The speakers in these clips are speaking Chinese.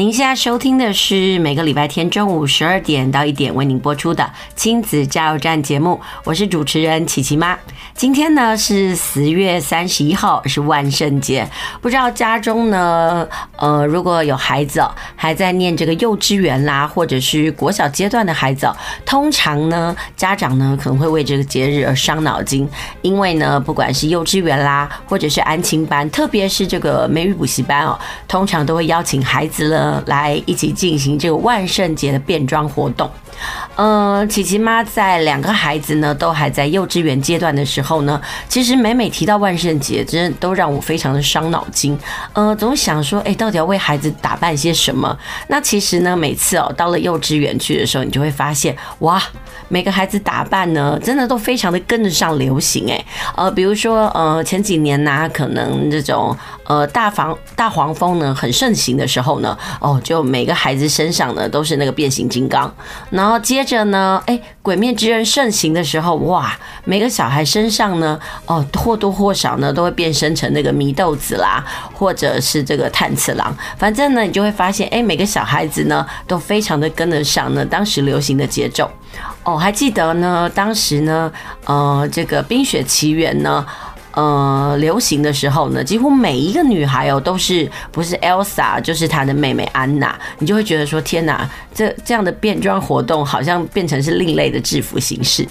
您现在收听的是每个礼拜天中午十二点到一点为您播出的亲子加油站节目，我是主持人琪琪妈。今天呢是十月三十一号，是万圣节。不知道家中呢，呃，如果有孩子还在念这个幼稚园啦，或者是国小阶段的孩子，通常呢，家长呢可能会为这个节日而伤脑筋，因为呢，不管是幼稚园啦，或者是安亲班，特别是这个美语补习班哦，通常都会邀请孩子呢。来一起进行这个万圣节的变装活动。呃，琪琪妈在两个孩子呢都还在幼稚园阶段的时候后呢，其实每每提到万圣节，真的都让我非常的伤脑筋。呃，总想说，哎，到底要为孩子打扮些什么？那其实呢，每次哦到了幼稚园去的时候，你就会发现，哇，每个孩子打扮呢，真的都非常的跟得上流行。哎，呃，比如说，呃，前几年呢、可能这种呃大黄大黄蜂呢很盛行的时候呢，哦，就每个孩子身上呢都是那个变形金刚，然后接着呢，哎，鬼面之刃盛行的时候，哇，每个小孩身上呢，哦，或多或少呢都会变身成那个祢豆子啦，或者是这个炭次郎，反正呢，你就会发现，哎，每个小孩子呢都非常的跟得上呢当时流行的节奏。哦，还记得呢，当时呢，呃，这个冰雪奇缘呢。呃，流行的时候呢，几乎每一个女孩哦，都是不是 Elsa 就是她的妹妹安娜，你就会觉得说，天哪，这这样的变装活动好像变成是另类的制服形式。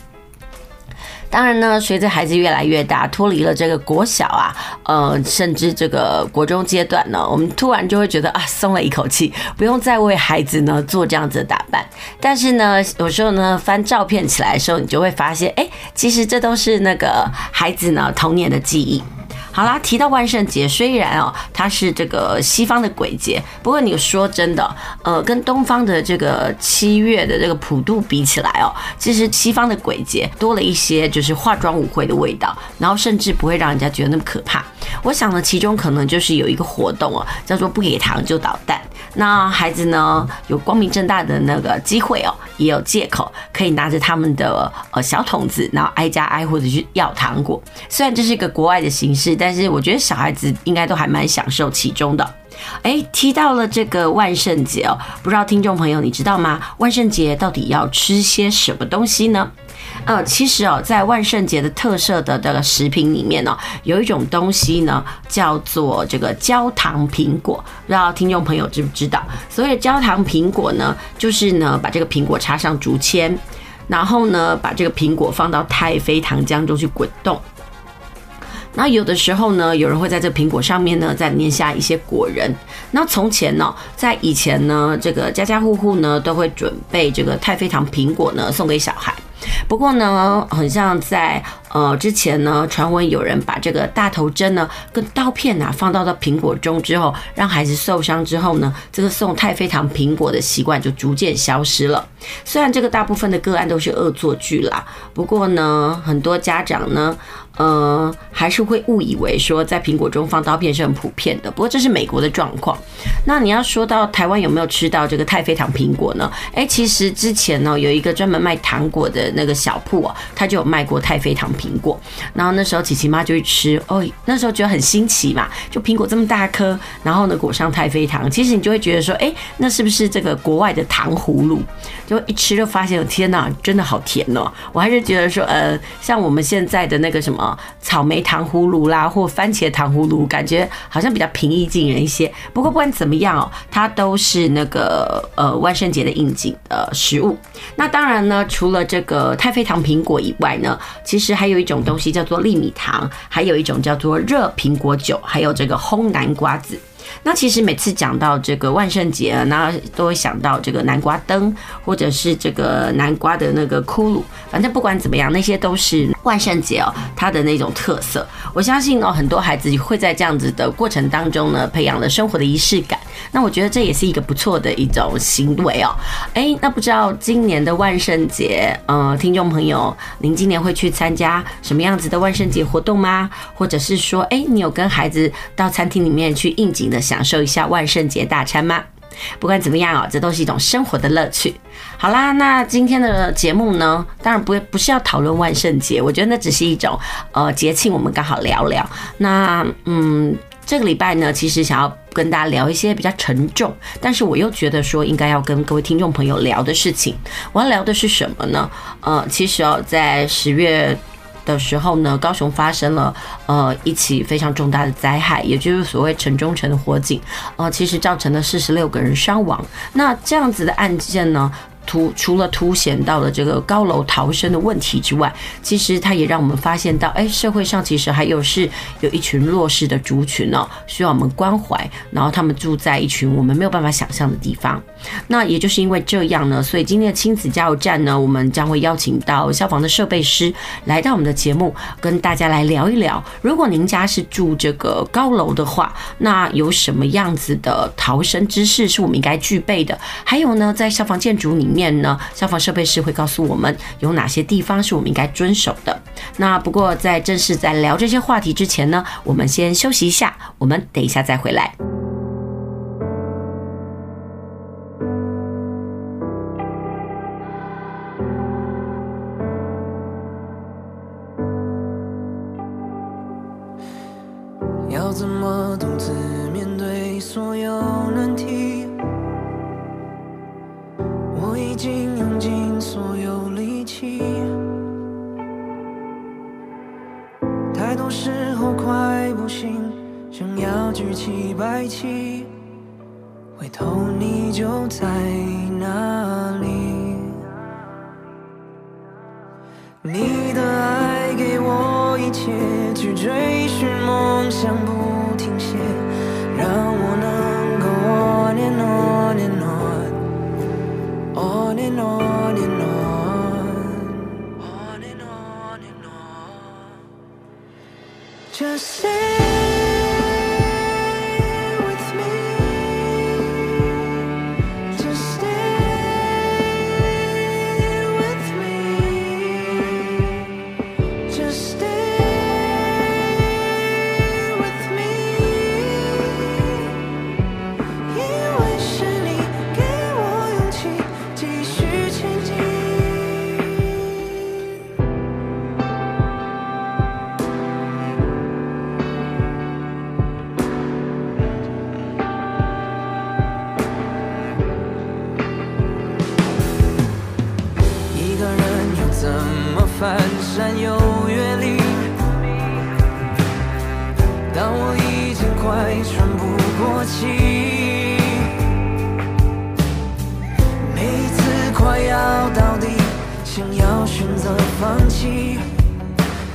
当然呢，随着孩子越来越大，脱离了这个国小啊，呃，甚至这个国中阶段呢，我们突然就会觉得啊，松了一口气，不用再为孩子呢做这样子的打扮。但是呢，有时候呢，翻照片起来的时候，你就会发现，哎，其实这都是那个孩子呢童年的记忆。好啦，提到万圣节，虽然哦它是这个西方的鬼节，不过你说真的，呃，跟东方的这个七月的这个普渡比起来哦，其实西方的鬼节多了一些就是化妆舞会的味道，然后甚至不会让人家觉得那么可怕。我想呢，其中可能就是有一个活动哦，叫做不给糖就捣蛋。那孩子呢，有光明正大的那个机会哦，也有借口可以拿着他们的呃小桶子，然后挨家挨户的去要糖果。虽然这是一个国外的形式，但是我觉得小孩子应该都还蛮享受其中的。哎，提到了这个万圣节哦，不知道听众朋友你知道吗？万圣节到底要吃些什么东西呢？呃，其实哦，在万圣节的特色的这个食品里面呢，有一种东西呢，叫做这个焦糖苹果，不知道听众朋友知不知道？所谓的焦糖苹果呢，就是呢，把这个苹果插上竹签，然后呢，把这个苹果放到太妃糖浆中去滚动。那有的时候呢，有人会在这苹果上面呢，再粘下一些果仁。那从前呢，在以前呢，这个家家户户呢，都会准备这个太妃糖苹果呢，送给小孩。不过呢，很像在呃之前呢，传闻有人把这个大头针呢跟刀片呐、放到到苹果中之后，让孩子受伤之后呢，这个送太妃糖苹果的习惯就逐渐消失了。虽然这个大部分的个案都是恶作剧啦，不过呢，很多家长呢。呃，还是会误以为说在苹果中放刀片是很普遍的。不过这是美国的状况。那你要说到台湾有没有吃到这个太妃糖苹果呢？诶，其实之前呢有一个专门卖糖果的那个小铺哦，他就有卖过太妃糖苹果。然后那时候琪琪妈就去吃，哦，那时候觉得很新奇嘛，就苹果这么大颗，然后呢裹上太妃糖，其实你就会觉得说，哎，那是不是这个国外的糖葫芦？就一吃就发现，天哪，真的好甜哦！我还是觉得说，呃，像我们现在的那个什么草莓糖葫芦啦，或番茄糖葫芦，感觉好像比较平易近人一些。不过不管怎么样哦，它都是那个呃万圣节的应景的食物。那当然呢，除了这个呃太妃糖苹果以外呢，其实还有一种东西叫做粒米糖，还有一种叫做热苹果酒，还有这个烘南瓜子。那其实每次讲到这个万圣节，那都会想到这个南瓜灯，或者是这个南瓜的那个骷髅。反正不管怎么样，那些都是万圣节哦，它的那种特色。我相信哦，很多孩子会在这样子的过程当中呢，培养了生活的仪式感。那我觉得这也是一个不错的一种行为哦。哎，那不知道今年的万圣节，呃，听众朋友，您今年会去参加什么样子的万圣节活动吗？或者是说，哎，你有跟孩子到餐厅里面去应景的享受一下万圣节大餐吗？不管怎么样哦，这都是一种生活的乐趣。好啦，那今天的节目呢，当然不不是要讨论万圣节，我觉得那只是一种呃节庆，我们刚好聊聊。那嗯。这个礼拜呢，其实想要跟大家聊一些比较沉重，但是我又觉得说应该要跟各位听众朋友聊的事情。我要聊的是什么呢？呃，其实哦，在十月的时候呢，高雄发生了呃一起非常重大的灾害，也就是所谓城中城的火警，呃，其实造成了四十六个人伤亡。那这样子的案件呢，突除了凸显到了这个高楼逃生的问题之外，其实它也让我们发现到，哎，社会上其实还有是有一群弱势的族群哦，需要我们关怀。然后他们住在一群我们没有办法想象的地方。那也就是因为这样呢，所以今天的亲子加油站呢，我们将会邀请到消防的设备师来到我们的节目，跟大家来聊一聊，如果您家是住这个高楼的话，那有什么样子的逃生知识是我们应该具备的？还有呢，在消防建筑里面。呢，消防设备师会告诉我们有哪些地方是我们应该遵守的。那不过在正式在聊这些话题之前呢，我们先休息一下，我们等一下再回来。要怎么独自面对所有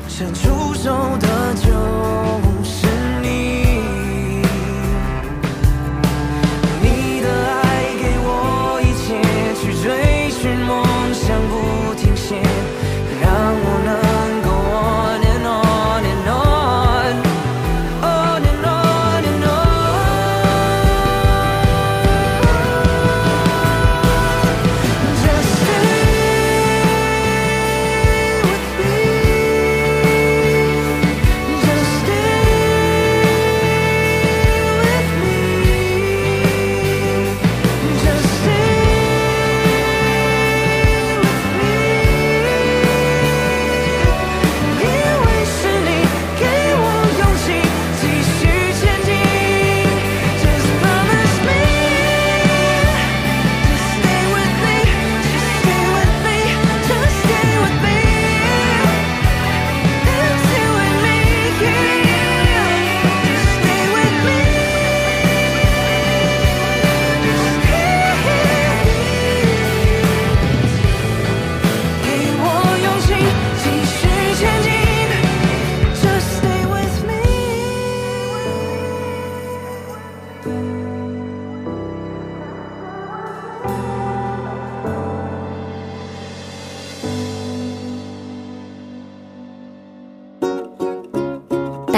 伸出手的酒。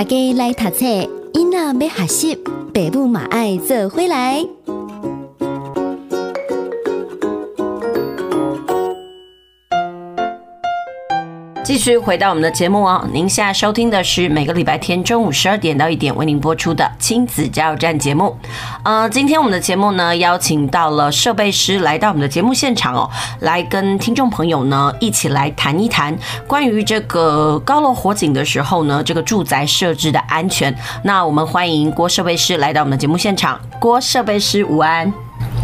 家来读册，囡仔要学习，爸母嘛爱做回来。继续回到我们的节目哦，您现在收听的是每个礼拜天中午十二点到一点为您播出的亲子加油站节目。呃，今天我们的节目呢，邀请到了设备师来到我们的节目现场哦，来跟听众朋友呢一起来谈一谈关于这个高楼火警的时候呢，这个住宅设置的安全。那我们欢迎郭设备师来到我们的节目现场。郭设备师午安，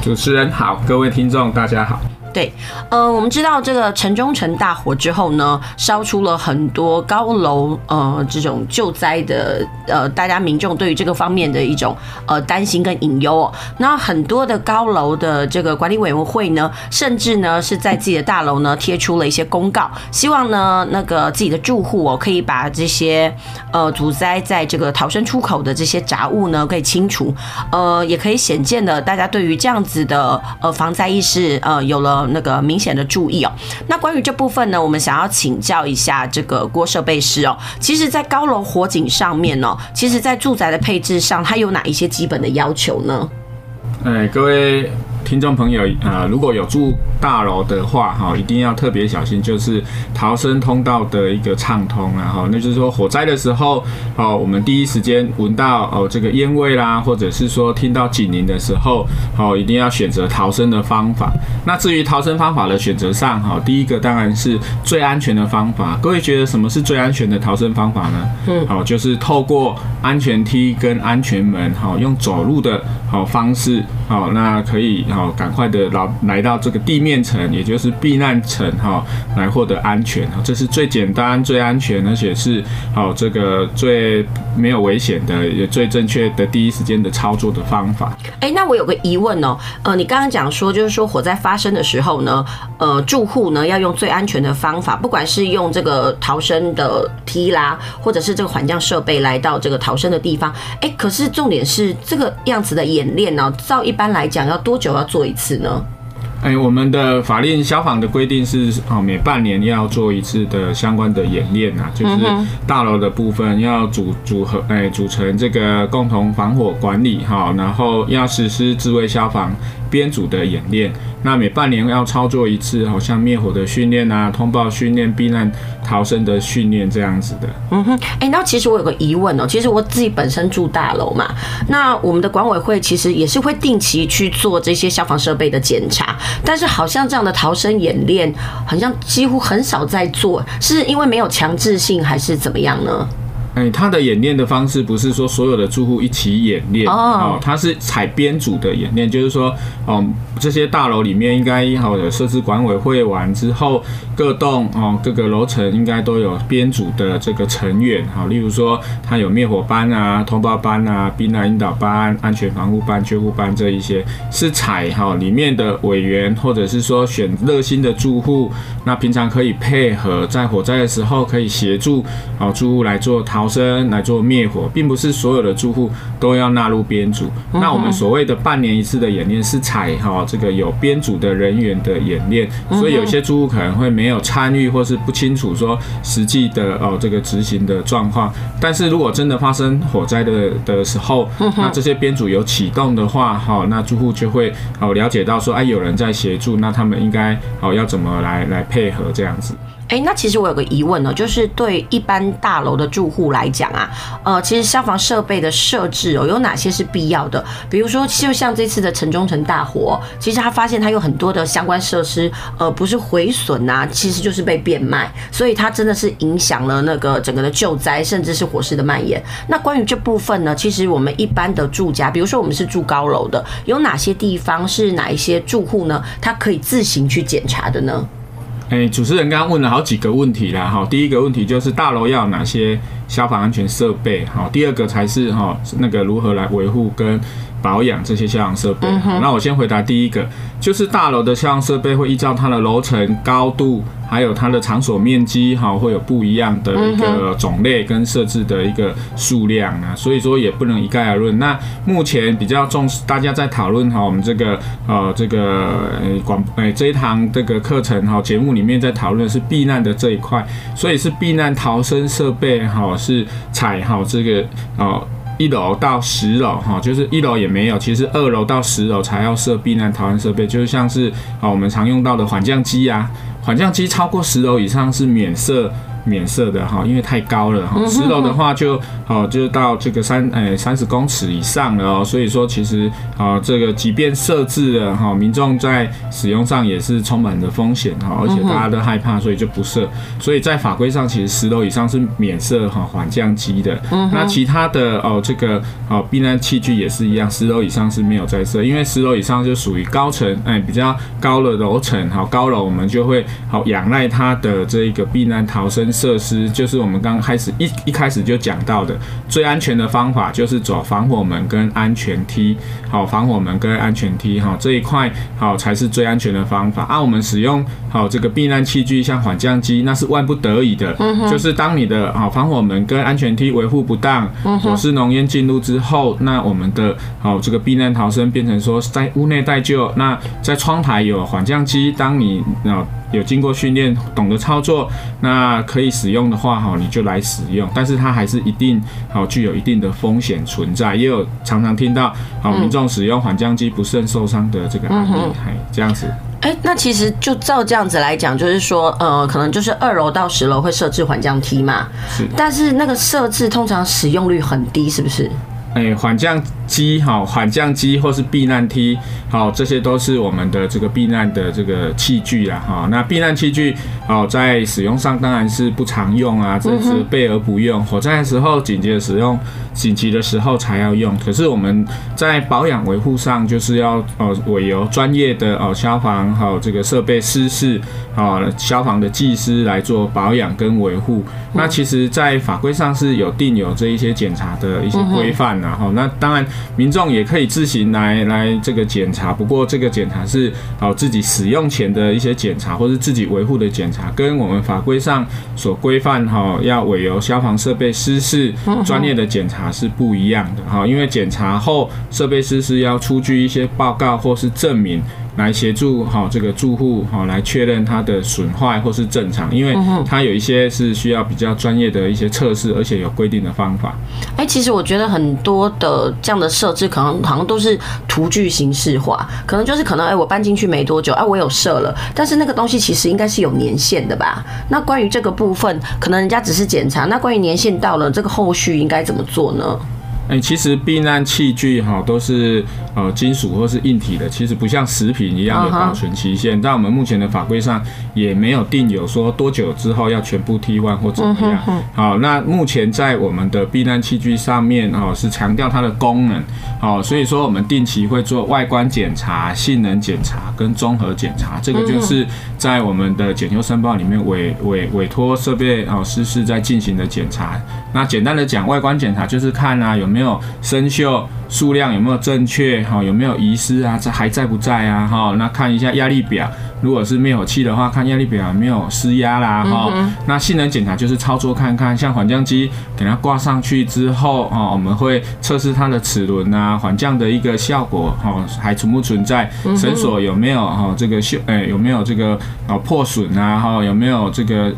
主持人好，各位听众大家好。对，呃，我们知道这个城中城大火之后呢，烧出了很多高楼，呃，这种救灾的，呃，大家民众对于这个方面的一种呃担心跟隐忧哦。那很多的高楼的这个管理委员会呢，甚至呢是在自己的大楼呢贴出了一些公告，希望呢那个自己的住户哦可以把这些呃阻塞在这个逃生出口的这些杂物呢可以清除，呃，也可以显见的大家对于这样子的呃防灾意识呃有了。那个明显的注意哦。那关于这部分呢，我们想要请教一下这个郭设备师哦。其实，在高楼火警上面呢，其实，在住宅的配置上，它有哪一些基本的要求呢？哎，各位。听众朋友啊，如果有住大楼的话，哈，一定要特别小心，就是逃生通道的一个畅通，然后那就是说火灾的时候，哦，我们第一时间闻到哦这个烟味啦，或者是说听到警铃的时候，哦，一定要选择逃生的方法。那至于逃生方法的选择上，哈，第一个当然是最安全的方法。各位觉得什么是最安全的逃生方法呢？嗯，好，就是透过安全梯跟安全门，哈，用走路的好方式，好，那可以。好，赶快的来来到这个地面层，也就是避难层哈，来获得安全哈。这是最简单、最安全，而且是好这个最没有危险的，也最正确的第一时间的操作的方法。哎，那我有个疑问哦，呃，你刚刚讲说，就是说火灾发生的时候呢，呃，住户呢要用最安全的方法，不管是用这个逃生的梯啦，或者是这个缓降设备来到这个逃生的地方。哎，可是重点是这个样子的演练呢，照一般来讲要多久要做一次呢？哎，我们的法令消防的规定是哦，每半年要做一次的相关的演练啊，就是大楼的部分要组组合哎组成这个共同防火管理哈，然后要实施自卫消防编组的演练。那每半年要操作一次，好像灭火的训练啊、通报训练、避难逃生的训练这样子的。嗯哼，哎，那其实我有个疑问哦，其实我自己本身住大楼嘛，那我们的管委会其实也是会定期去做这些消防设备的检查，但是好像这样的逃生演练，好像几乎很少在做，是因为没有强制性，还是怎么样呢？哎，他的演练的方式不是说所有的住户一起演练哦，他是采编组的演练，就是说，哦，这些大楼里面应该好有设置管委会完之后，各栋哦各个楼层应该都有编组的这个成员，好，例如说他有灭火班啊、通报班啊、避难引导班、安全防护班、救护班这一些，是采哈里面的委员，或者是说选热心的住户，那平常可以配合在火灾的时候可以协助哦住户来做逃。逃生来做灭火，并不是所有的住户都要纳入编组。那我们所谓的半年一次的演练是采哈这个有编组的人员的演练，所以有些住户可能会没有参与，或是不清楚说实际的哦这个执行的状况。但是如果真的发生火灾的的时候，那这些编组有启动的话，哈，那住户就会哦了解到说，哎，有人在协助，那他们应该哦要怎么来来配合这样子。哎，那其实我有个疑问呢，就是对一般大楼的住户来讲啊，呃，其实消防设备的设置哦，有哪些是必要的？比如说，就像这次的城中城大火，其实他发现他有很多的相关设施，呃，不是毁损啊，其实就是被变卖，所以它真的是影响了那个整个的救灾，甚至是火势的蔓延。那关于这部分呢，其实我们一般的住家，比如说我们是住高楼的，有哪些地方是哪一些住户呢？他可以自行去检查的呢？哎，主持人刚刚问了好几个问题啦，哈，第一个问题就是大楼要有哪些消防安全设备，好，第二个才是哈那个如何来维护跟保养这些消防设备。嗯，那我先回答第一个，就是大楼的消防设备会依照它的楼层高度。还有它的场所面积哈，会有不一样的一个种类跟设置的一个数量啊，所以说也不能一概而论。那目前比较重视，大家在讨论哈，我们这个呃这个广诶这一堂这个课程哈节目里面在讨论的是避难的这一块，所以是避难逃生设备哈是采好这个哦。一楼到十楼哈，就是一楼也没有，其实二楼到十楼才要设避难逃生设备，就是像是啊我们常用到的缓降机啊，缓降机超过十楼以上是免设。免设的哈，因为太高了哈。十楼的话就哦，就到这个三诶三十公尺以上了哦。所以说其实啊，这个即便设置了哈，民众在使用上也是充满着风险哈，而且大家都害怕，所以就不设。所以在法规上，其实十楼以上是免设哈缓降机的。那其他的哦，这个哦避难器具也是一样，十楼以上是没有在设，因为十楼以上就属于高层哎比较高的楼层哈，高楼我们就会好仰赖它的这个避难逃生。设施就是我们刚开始一一开始就讲到的最安全的方法，就是走防火门跟安全梯。好，防火门跟安全梯哈这一块好才是最安全的方法。啊，我们使用好这个避难器具，像缓降机，那是万不得已的。就是当你的啊防火门跟安全梯维护不当，火势浓烟进入之后，那我们的好这个避难逃生变成说在屋内待救。那在窗台有缓降机，当你啊。有经过训练，懂得操作，那可以使用的话，哈，你就来使用。但是它还是一定好具有一定的风险存在，也有常常听到好民众使用缓降机不慎受伤的这个案例，嘿，这样子。哎，那其实就照这样子来讲，就是说，呃，可能就是二楼到十楼会设置缓降梯嘛，是。但是那个设置通常使用率很低，是不是？哎，缓降机好，缓降机或是避难梯好，这些都是我们的这个避难的这个器具啦哈。那避难器具哦，在使用上当然是不常用啊，这是备而不用。火灾的时候紧急的使用，紧急的时候才要用。可是我们在保养维护上，就是要哦委由专业的哦消防还有这个设备师事啊消防的技师来做保养跟维护。那其实，在法规上是有定有这一些检查的一些规范。然后，那当然，民众也可以自行来来这个检查。不过，这个检查是哦自己使用前的一些检查，或是自己维护的检查，跟我们法规上所规范哈要委由消防设备师是专业的检查是不一样的哈。因为检查后，设备师是要出具一些报告或是证明。来协助好这个住户好来确认它的损坏或是正常，因为它有一些是需要比较专业的一些测试，而且有规定的方法。哎，其实我觉得很多的这样的设置，可能好像都是图具形式化，可能就是可能哎，我搬进去没多久，哎，我有设了，但是那个东西其实应该是有年限的吧？那关于这个部分，可能人家只是检查，那关于年限到了，这个后续应该怎么做呢？哎，其实避难器具哈都是呃金属或是硬体的，其实不像食品一样有保存期限。在我们目前的法规上也没有定有说多久之后要全部替换或怎么样。好，那目前在我们的避难器具上面哦是强调它的功能，好，所以说我们定期会做外观检查、性能检查跟综合检查。这个就是在我们的检修申报里面委委委托设备哦师事在进行的检查。那简单的讲，外观检查就是看啊有。没有生锈？数量有没有正确？哈，有没有遗失啊？这还在不在啊？哈，那看一下压力表，如果是灭火器的话，看压力表有没有失压啦？哈，那性能检查就是操作看看，像缓降机给它挂上去之后，啊，我们会测试它的齿轮啊，缓降的一个效果，哈，还存不存在？绳索有没有哈这个锈？哎，有没有这个啊破损啊？哈，有没有这个？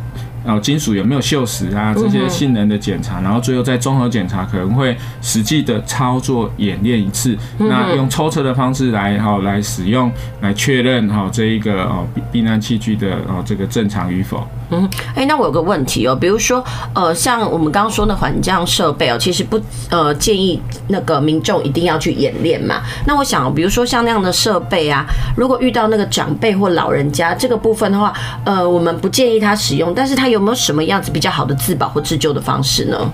哦，金属有没有锈蚀啊？这些性能的检查，然后最后再综合检查，可能会实际的操作演练一次，那用抽测的方式来哈来使用，来确认哈这一个哦避难器具的哦这个正常与否。嗯，哎，那我有个问题哦，比如说呃，像我们刚刚说的缓降设备哦，其实不呃建议那个民众一定要去演练嘛。那我想，比如说像那样的设备啊，如果遇到那个长辈或老人家这个部分的话，呃，我们不建议他使用，但是他有有没有什么样子比较好的自保或自救的方式呢？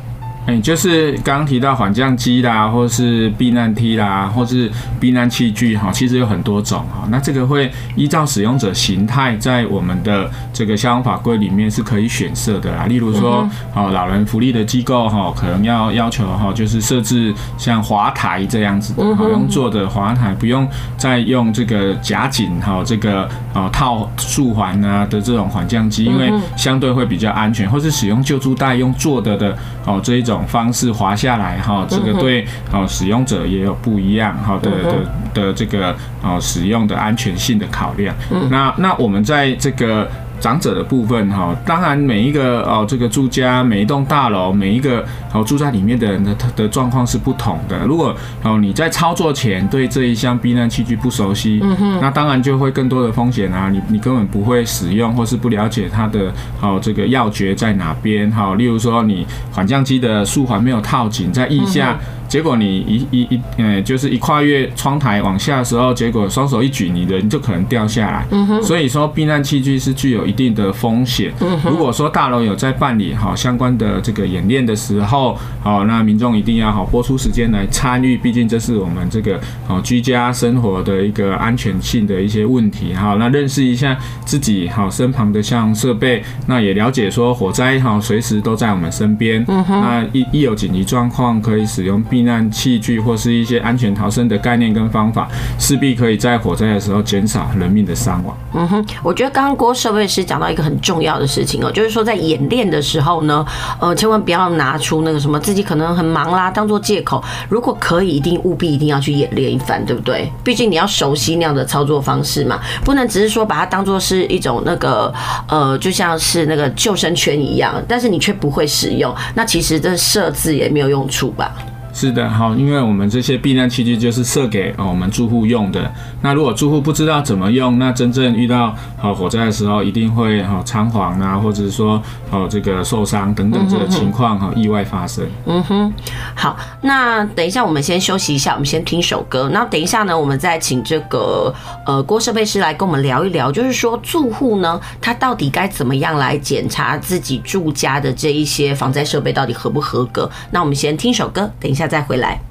哎，就是刚刚提到缓降机啦，或是避难梯啦，或是避难器具哈，其实有很多种哈。那这个会依照使用者形态，在我们的这个消防法规里面是可以选设的啦。例如说，哦，老人福利的机构哈，可能要要求哈，就是设置像滑台这样子的，哈，用坐的滑台，不用再用这个夹紧哈，这个呃套束环啊的这种缓降机，因为相对会比较安全，或是使用救助带用坐的的哦这一种方式滑下来哈，这个对哦使用者也有不一样哈的的的这个哦使用的安全性的考量。那那我们在这个。长者的部分哈，当然每一个哦，这个住家每一栋大楼每一个哦住在里面的人的的状况是不同的。如果哦你在操作前对这一项避难器具不熟悉，嗯哼，那当然就会更多的风险啊。你你根本不会使用，或是不了解它的哦这个要诀在哪边哈。例如说你缓降机的束环没有套紧，在腋下。结果你一一一，嗯，就是一跨越窗台往下的时候，结果双手一举，你人就可能掉下来。所以说避难器具是具有一定的风险。如果说大楼有在办理好相关的这个演练的时候，好，那民众一定要好拨出时间来参与，毕竟这是我们这个好居家生活的一个安全性的一些问题。好，那认识一下自己好身旁的像设备，那也了解说火灾哈随时都在我们身边。那一一有紧急状况可以使用避。避难器具或是一些安全逃生的概念跟方法，势必可以在火灾的时候减少人命的伤亡。嗯哼，我觉得刚刚郭设备师讲到一个很重要的事情哦，就是说在演练的时候呢，呃，千万不要拿出那个什么自己可能很忙啦当做借口。如果可以，一定务必一定要去演练一番，对不对？毕竟你要熟悉那样的操作方式嘛，不能只是说把它当做是一种那个呃，就像是那个救生圈一样，但是你却不会使用，那其实这设置也没有用处吧？是的，好，因为我们这些避难器具就是设给我们住户用的。那如果住户不知道怎么用，那真正遇到好火灾的时候，一定会哈仓皇啊，或者是说哦这个受伤等等这个情况哈意外发生。嗯哼，好，那等一下我们先休息一下，我们先听首歌。那等一下呢，我们再请这个呃郭设备师来跟我们聊一聊，就是说住户呢他到底该怎么样来检查自己住家的这一些防灾设备到底合不合格？那我们先听首歌，等一下。再回来。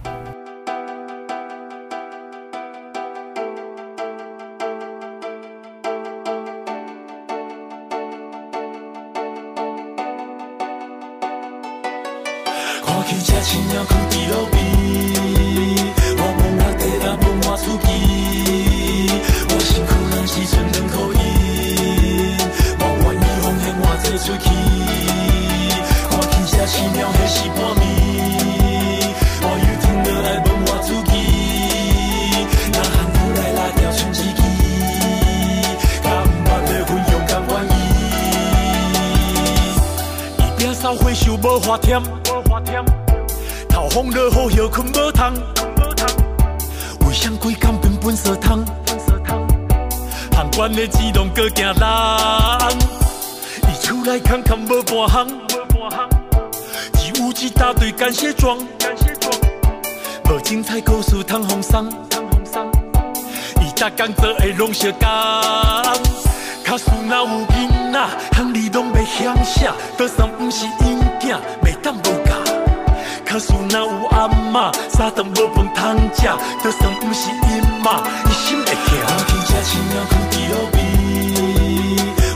一大堆感谢状，感谢状，无精彩故事通风送，伊逐工做诶拢是共。卡输若有囡仔，行李拢袂响，桌上毋是因囝，袂当无教。卡输若有阿嬷，三顿无饭通食，桌上毋是因妈，一心会惊。我今只亲去伫边？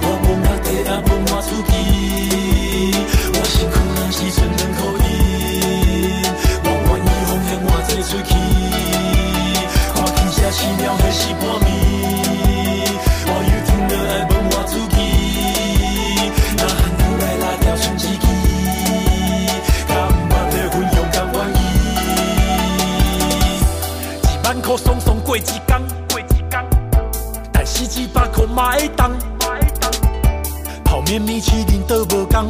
我无目地，也无满厝边。身两可以，我愿意奉献我这喙气。看天下熄灭，迄是半暝。我有天会爱，问我自己若还留诶，那条信誓，伊甘怕被运用，甘愿意一万箍送送过。一天过一天，但是一百块麦当麦当泡面面，市场都无同。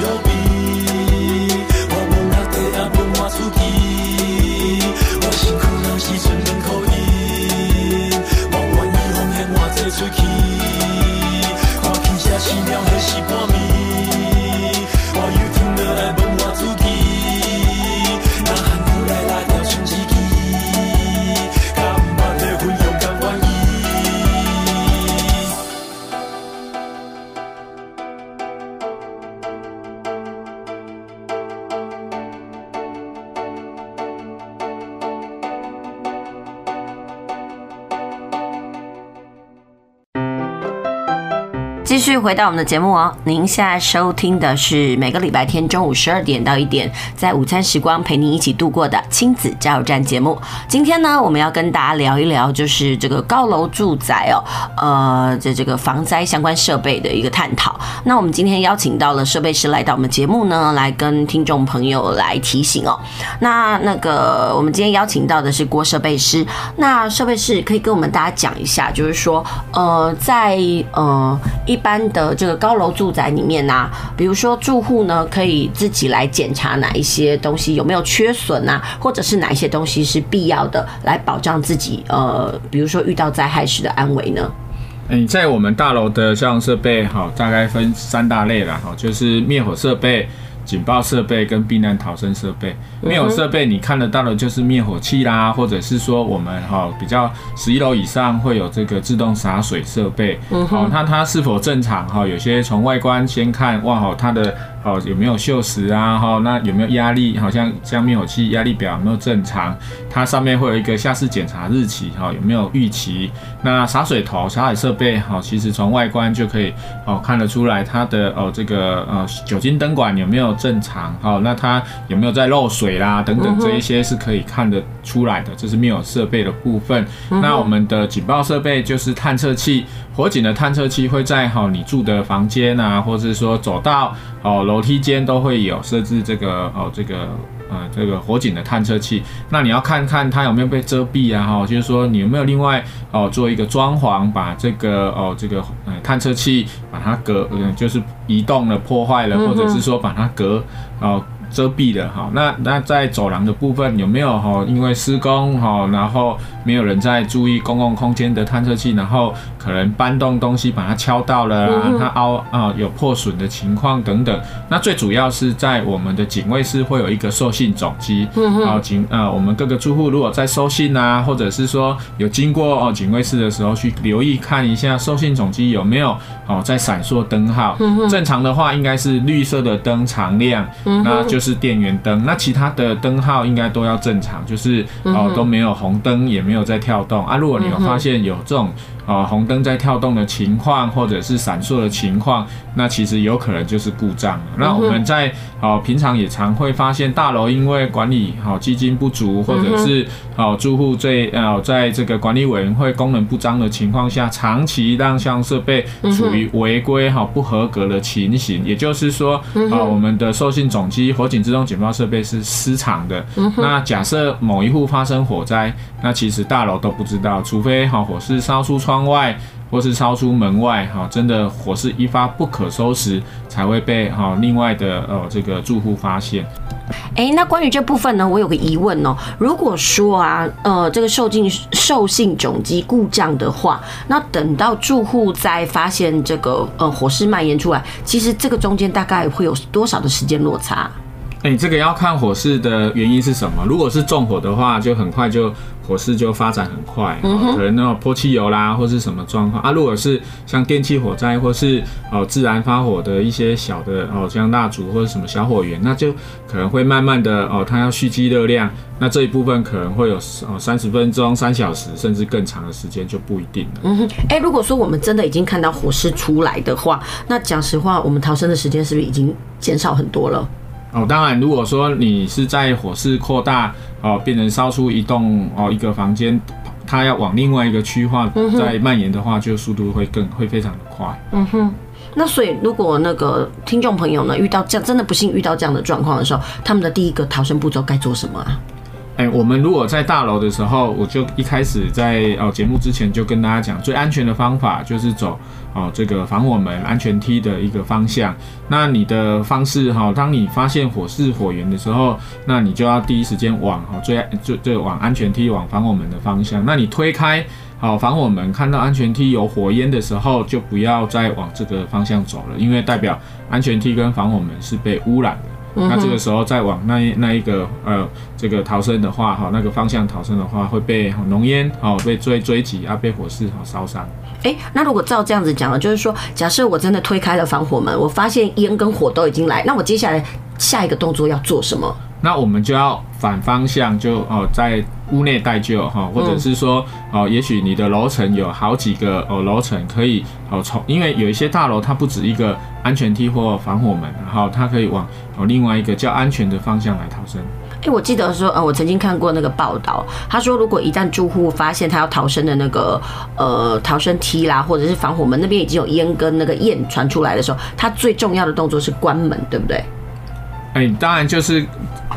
有味，我望阿也不换输气，我，我愿意，看汽车熄了还是半暝。回到我们的节目哦，您现在收听的是每个礼拜天中午十二点到一点，在午餐时光陪您一起度过的亲子加油站节目。今天呢，我们要跟大家聊一聊，就是这个高楼住宅哦，呃，这这个防灾相关设备的一个探讨。那我们今天邀请到了设备师来到我们节目呢，来跟听众朋友来提醒哦。那那个我们今天邀请到的是郭设备师，那设备师可以跟我们大家讲一下，就是说，呃，在呃一。般的这个高楼住宅里面啊，比如说住户呢，可以自己来检查哪一些东西有没有缺损啊，或者是哪一些东西是必要的，来保障自己呃，比如说遇到灾害时的安危呢？嗯，在我们大楼的消防设备哈，大概分三大类了哈，就是灭火设备。警报设备跟避难逃生设备，灭火设备你看得到的就是灭火器啦，或者是说我们哈比较十一楼以上会有这个自动洒水设备，好，那它是否正常哈？有些从外观先看，哇好，它的。好，有没有锈蚀啊？哈，那有没有压力？好像像灭火器压力表有没有正常？它上面会有一个下次检查日期，哈，有没有预期？那洒水头、洒水设备，哈，其实从外观就可以哦看得出来它的哦这个呃酒精灯管有没有正常？好，那它有没有在漏水啦？等等这一些是可以看得出来的，这是灭火设备的部分。那我们的警报设备就是探测器。火警的探测器会在哈你住的房间啊，或者是说走道哦楼梯间都会有设置这个哦这个呃这个火警的探测器。那你要看看它有没有被遮蔽啊哈，就是说你有没有另外哦做一个装潢，把这个哦这个呃探测器把它隔呃就是移动了破坏了，或者是说把它隔哦。遮蔽的哈，那那在走廊的部分有没有哈？因为施工哈，然后没有人在注意公共空间的探测器，然后可能搬动东西把它敲到了啊，它凹啊有破损的情况等等。那最主要是在我们的警卫室会有一个收信总机，然后警啊我们各个住户如果在收信啊，或者是说有经过哦警卫室的时候去留意看一下收信总机有没有哦在闪烁灯号，正常的话应该是绿色的灯常亮，那就。是电源灯，那其他的灯号应该都要正常，就是哦都没有红灯，也没有在跳动啊。如果你有发现有这种。啊，红灯在跳动的情况，或者是闪烁的情况，那其实有可能就是故障。那我们在啊平常也常会发现大楼因为管理好基金不足，或者是好住户在啊在这个管理委员会功能不彰的情况下，长期让消防设备处于违规好不合格的情形。也就是说啊，我们的受信总机、火警自动警报设备是失常的。那假设某一户发生火灾，那其实大楼都不知道，除非哈火势烧出窗外，或是烧出门外，哈，真的火势一发不可收拾，才会被哈另外的呃这个住户发现。哎、那关于这部分呢，我有个疑问哦。如果说啊，呃，这个受尽受信总机故障的话，那等到住户再发现这个呃火势蔓延出来，其实这个中间大概会有多少的时间落差？哎、欸，这个要看火势的原因是什么。如果是纵火的话，就很快就。火势就发展很快，可能那种泼汽油啦，或是什么状况啊。如果是像电气火灾，或是哦自然发火的一些小的哦，像蜡烛或者什么小火源，那就可能会慢慢的哦，它要蓄积热量，那这一部分可能会有哦三十分钟、三小时，甚至更长的时间就不一定了。嗯哼，哎，如果说我们真的已经看到火势出来的话，那讲实话，我们逃生的时间是不是已经减少很多了？哦，当然，如果说你是在火势扩大哦，变成烧出一栋哦一个房间，它要往另外一个区划再蔓延的话，就速度会更会非常的快。嗯哼，那所以如果那个听众朋友呢遇到这样真的不幸遇到这样的状况的时候，他们的第一个逃生步骤该做什么啊？哎，我们如果在大楼的时候，我就一开始在哦节目之前就跟大家讲，最安全的方法就是走哦这个防火门安全梯的一个方向。那你的方式哈，当你发现火势火源的时候，那你就要第一时间往哦最最最往安全梯往防火门的方向。那你推开好防火门，看到安全梯有火焰的时候，就不要再往这个方向走了，因为代表安全梯跟防火门是被污染的。那这个时候再往那一那一个呃这个逃生的话哈，那个方向逃生的话会被浓烟哦被追追击啊，被火势哦烧伤。哎，那如果照这样子讲了，就是说，假设我真的推开了防火门，我发现烟跟火都已经来，那我接下来下一个动作要做什么？那我们就要反方向就哦在屋内待救哈，或者是说哦，也许你的楼层有好几个哦楼层可以哦从，因为有一些大楼它不止一个安全梯或防火门，然后它可以往哦另外一个较安全的方向来逃生。哎、欸，我记得说，呃，我曾经看过那个报道，他说，如果一旦住户发现他要逃生的那个呃逃生梯啦，或者是防火门那边已经有烟跟那个焰传出来的时候，他最重要的动作是关门，对不对？哎、欸，当然就是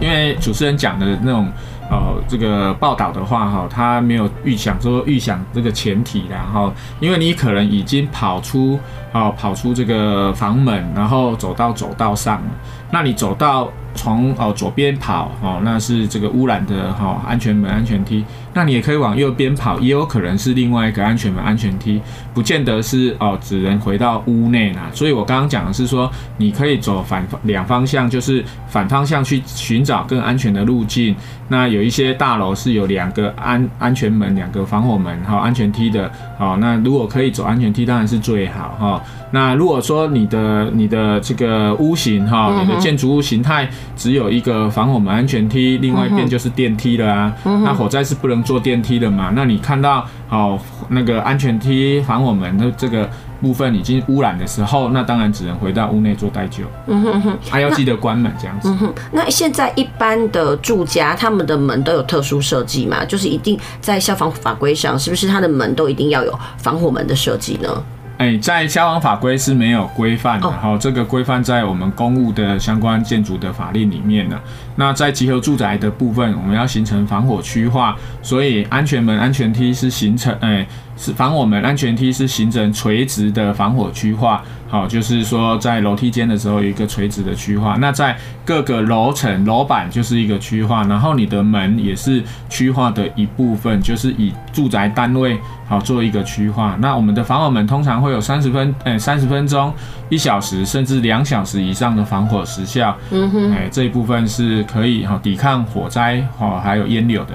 因为主持人讲的那种哦这个报道的话哈，他没有预想说预想这个前提，然后因为你可能已经跑出哦跑出这个房门，然后走到走道上了，那你走到。从哦左边跑哦，那是这个污染的哈安全门安全梯。那你也可以往右边跑，也有可能是另外一个安全门安全梯，不见得是哦只能回到屋内啦。所以我刚刚讲的是说，你可以走反两方向，就是反方向去寻找更安全的路径。那有一些大楼是有两个安安全门、两个防火门哈安全梯的哦。那如果可以走安全梯，当然是最好哈。那如果说你的你的这个屋型哈，你的建筑物形态只有一个防火门安全梯，另外一边就是电梯了啊。那火灾是不能坐电梯的嘛？那你看到哦那个安全梯、防火门的这个部分已经污染的时候，那当然只能回到屋内做待救。嗯哼哼，还要记得关门这样子。嗯哼，那现在一般的住家，他们的门都有特殊设计嘛？就是一定在消防法规上，是不是它的门都一定要有防火门的设计呢？哎，在消防法规是没有规范的哈，这个规范在我们公务的相关建筑的法令里面呢。那在集合住宅的部分，我们要形成防火区划，所以安全门、安全梯是形成，哎，是防火门、安全梯是形成垂直的防火区划。好，就是说在楼梯间的时候有一个垂直的区划，那在各个楼层楼板就是一个区划，然后你的门也是区划的一部分，就是以住宅单位好做一个区划。那我们的防火门通常会有三十分，哎，三十分钟、一小时甚至两小时以上的防火时效。嗯哼，哎，这一部分是可以哈抵抗火灾哈还有烟柳的。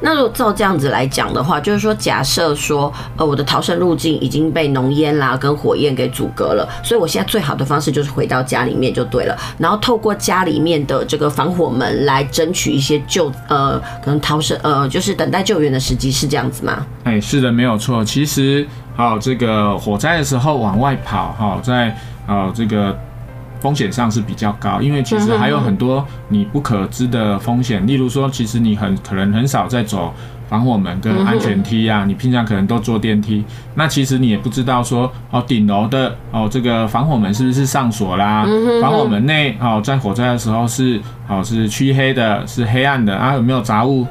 那如果照这样子来讲的话，就是说，假设说，呃，我的逃生路径已经被浓烟啦跟火焰给阻隔了，所以我现在最好的方式就是回到家里面就对了，然后透过家里面的这个防火门来争取一些救，呃，可能逃生，呃，就是等待救援的时机，是这样子吗？哎，是的，没有错。其实，好，这个火灾的时候往外跑，哈，在，呃，这个。风险上是比较高，因为其实还有很多你不可知的风险，例如说，其实你很可能很少在走防火门跟安全梯啊，你平常可能都坐电梯，那其实你也不知道说哦，顶楼的哦这个防火门是不是上锁啦？防火门内哦，在火灾的时候是哦是黢黑的，是黑暗的啊，有没有杂物？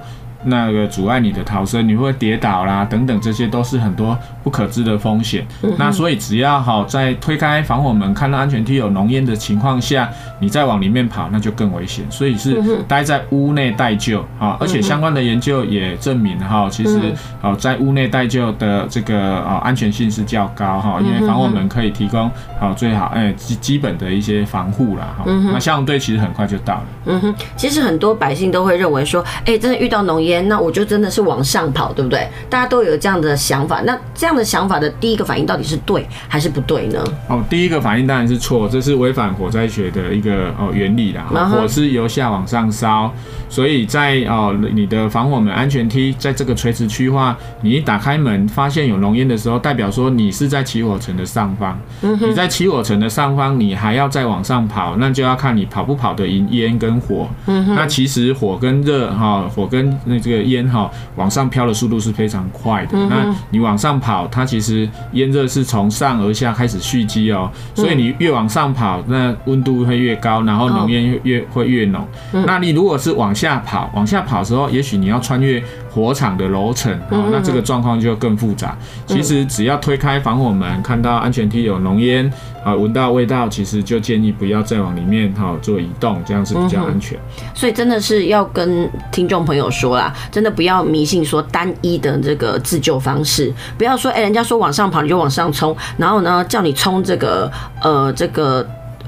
那个阻碍你的逃生，你会跌倒啦，等等，这些都是很多不可知的风险。嗯、那所以只要好在推开防火门，看到安全梯有浓烟的情况下，你再往里面跑，那就更危险。所以是待在屋内待救啊，而且相关的研究也证明哈，其实哦在屋内待救的这个呃安全性是较高哈，因为防火门可以提供好最好哎基基本的一些防护啦哈。那消防队其实很快就到了。嗯哼，其实很多百姓都会认为说，哎，真的遇到浓烟。那我就真的是往上跑，对不对？大家都有这样的想法。那这样的想法的第一个反应到底是对还是不对呢？哦，第一个反应当然是错，这是违反火灾学的一个哦原理啦。火是由下往上烧，所以在哦你的防火门安全梯在这个垂直区划，你一打开门发现有浓烟的时候，代表说你是在起火层的上方。你在起火层的上方，你还要再往上跑，那就要看你跑不跑得赢烟跟火。那其实火跟热哈，火跟那。这个烟哈往上飘的速度是非常快的。那你往上跑，它其实烟热是从上而下开始蓄积哦，所以你越往上跑，那温度会越高，然后浓烟越会越浓。那你如果是往下跑，往下跑的时候，也许你要穿越火场的楼层，那这个状况就更复杂。其实只要推开防火门，看到安全梯有浓烟。啊，闻到味道，其实就建议不要再往里面哈做移动，这样是比较安全。嗯。所以真的是要跟听众朋友说啦，真的不要迷信说单一的这个自救方式，不要说哎，人家说往上跑你就往上冲，然后呢叫你冲这个呃这个。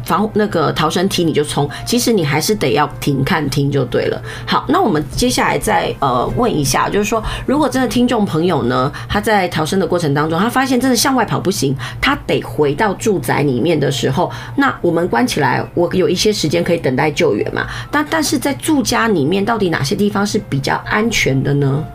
防那个逃生梯你就冲，其实你还是得要停看听就对了。好，那我们接下来再呃问一下，就是说，如果真的听众朋友呢，他在逃生的过程当中，他发现真的向外跑不行，他得回到住宅里面的时候，那我们关起来，我有一些时间可以等待救援嘛？但但是在住家里面，到底哪些地方是比较安全的呢？